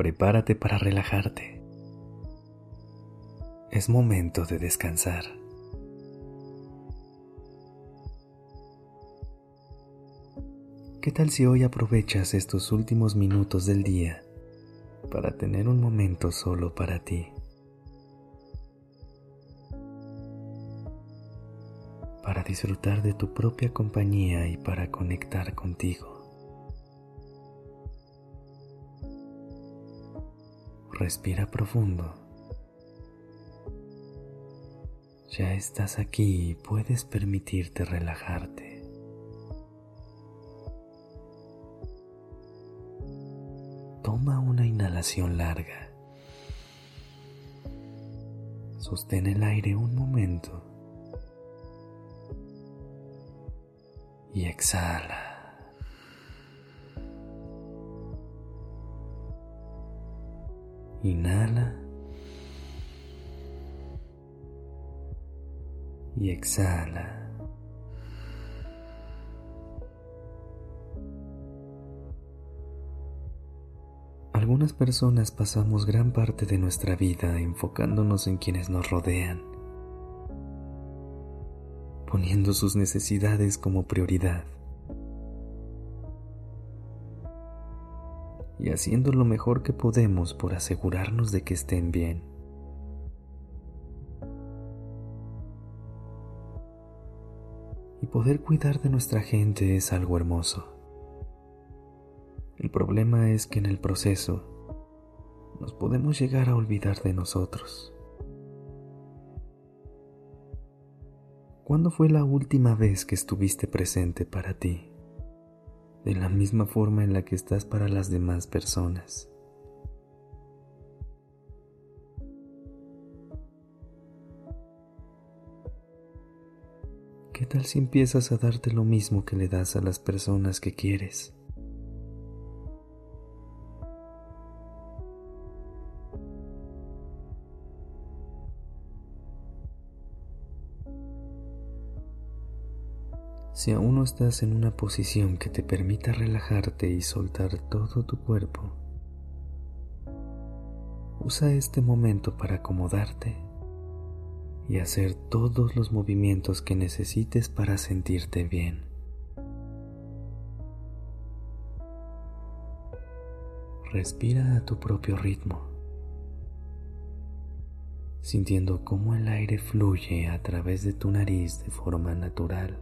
Prepárate para relajarte. Es momento de descansar. ¿Qué tal si hoy aprovechas estos últimos minutos del día para tener un momento solo para ti? Para disfrutar de tu propia compañía y para conectar contigo. Respira profundo. Ya estás aquí y puedes permitirte relajarte. Toma una inhalación larga. Sostén el aire un momento y exhala. Inhala. Y exhala. Algunas personas pasamos gran parte de nuestra vida enfocándonos en quienes nos rodean, poniendo sus necesidades como prioridad. Haciendo lo mejor que podemos por asegurarnos de que estén bien. Y poder cuidar de nuestra gente es algo hermoso. El problema es que en el proceso nos podemos llegar a olvidar de nosotros. ¿Cuándo fue la última vez que estuviste presente para ti? De la misma forma en la que estás para las demás personas. ¿Qué tal si empiezas a darte lo mismo que le das a las personas que quieres? Si aún no estás en una posición que te permita relajarte y soltar todo tu cuerpo, usa este momento para acomodarte y hacer todos los movimientos que necesites para sentirte bien. Respira a tu propio ritmo, sintiendo cómo el aire fluye a través de tu nariz de forma natural.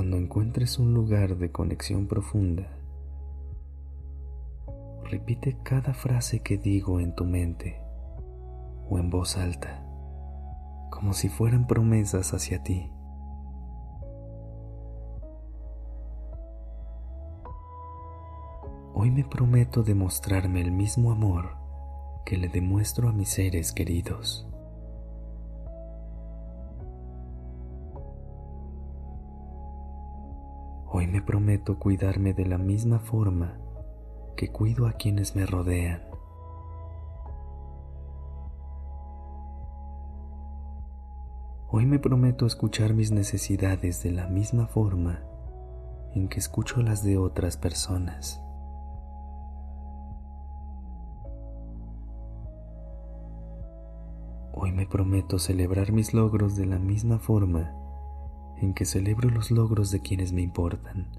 Cuando encuentres un lugar de conexión profunda, repite cada frase que digo en tu mente o en voz alta, como si fueran promesas hacia ti. Hoy me prometo demostrarme el mismo amor que le demuestro a mis seres queridos. Hoy me prometo cuidarme de la misma forma que cuido a quienes me rodean. Hoy me prometo escuchar mis necesidades de la misma forma en que escucho las de otras personas. Hoy me prometo celebrar mis logros de la misma forma en que celebro los logros de quienes me importan.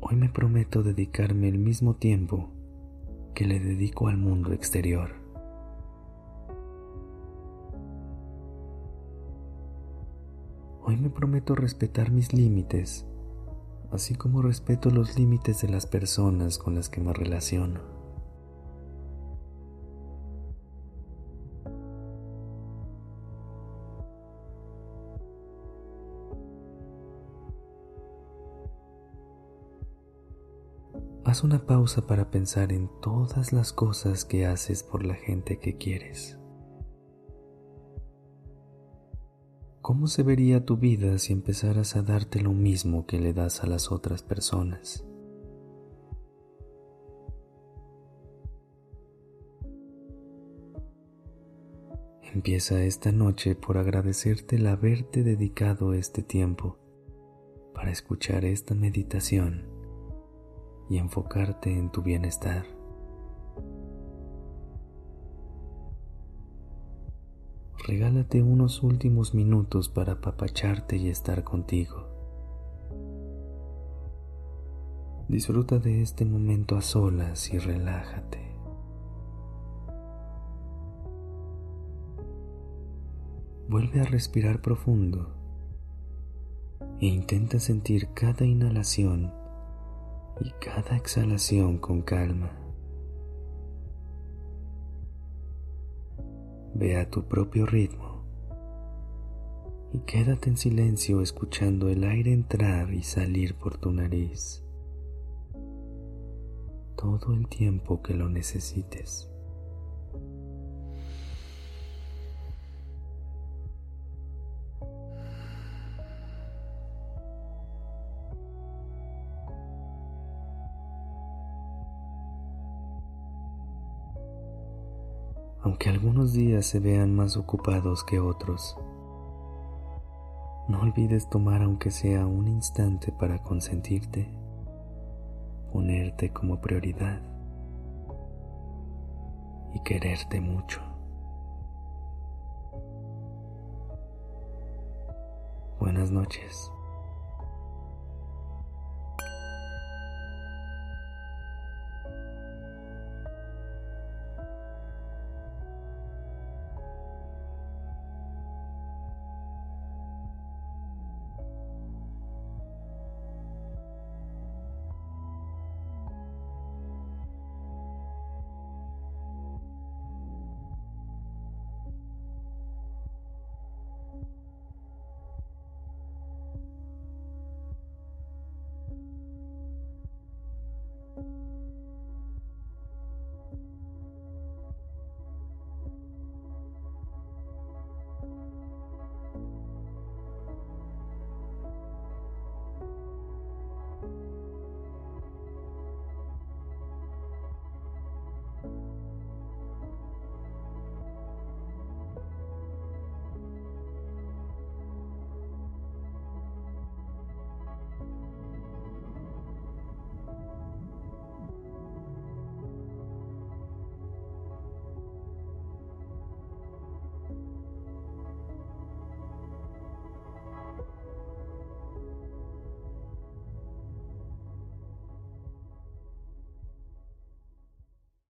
Hoy me prometo dedicarme el mismo tiempo que le dedico al mundo exterior. Hoy me prometo respetar mis límites, así como respeto los límites de las personas con las que me relaciono. Haz una pausa para pensar en todas las cosas que haces por la gente que quieres. ¿Cómo se vería tu vida si empezaras a darte lo mismo que le das a las otras personas? Empieza esta noche por agradecerte el haberte dedicado este tiempo para escuchar esta meditación y enfocarte en tu bienestar. Regálate unos últimos minutos para apapacharte y estar contigo. Disfruta de este momento a solas y relájate. Vuelve a respirar profundo e intenta sentir cada inhalación y cada exhalación con calma. Ve a tu propio ritmo y quédate en silencio escuchando el aire entrar y salir por tu nariz todo el tiempo que lo necesites. Aunque algunos días se vean más ocupados que otros. No olvides tomar aunque sea un instante para consentirte, ponerte como prioridad y quererte mucho. Buenas noches.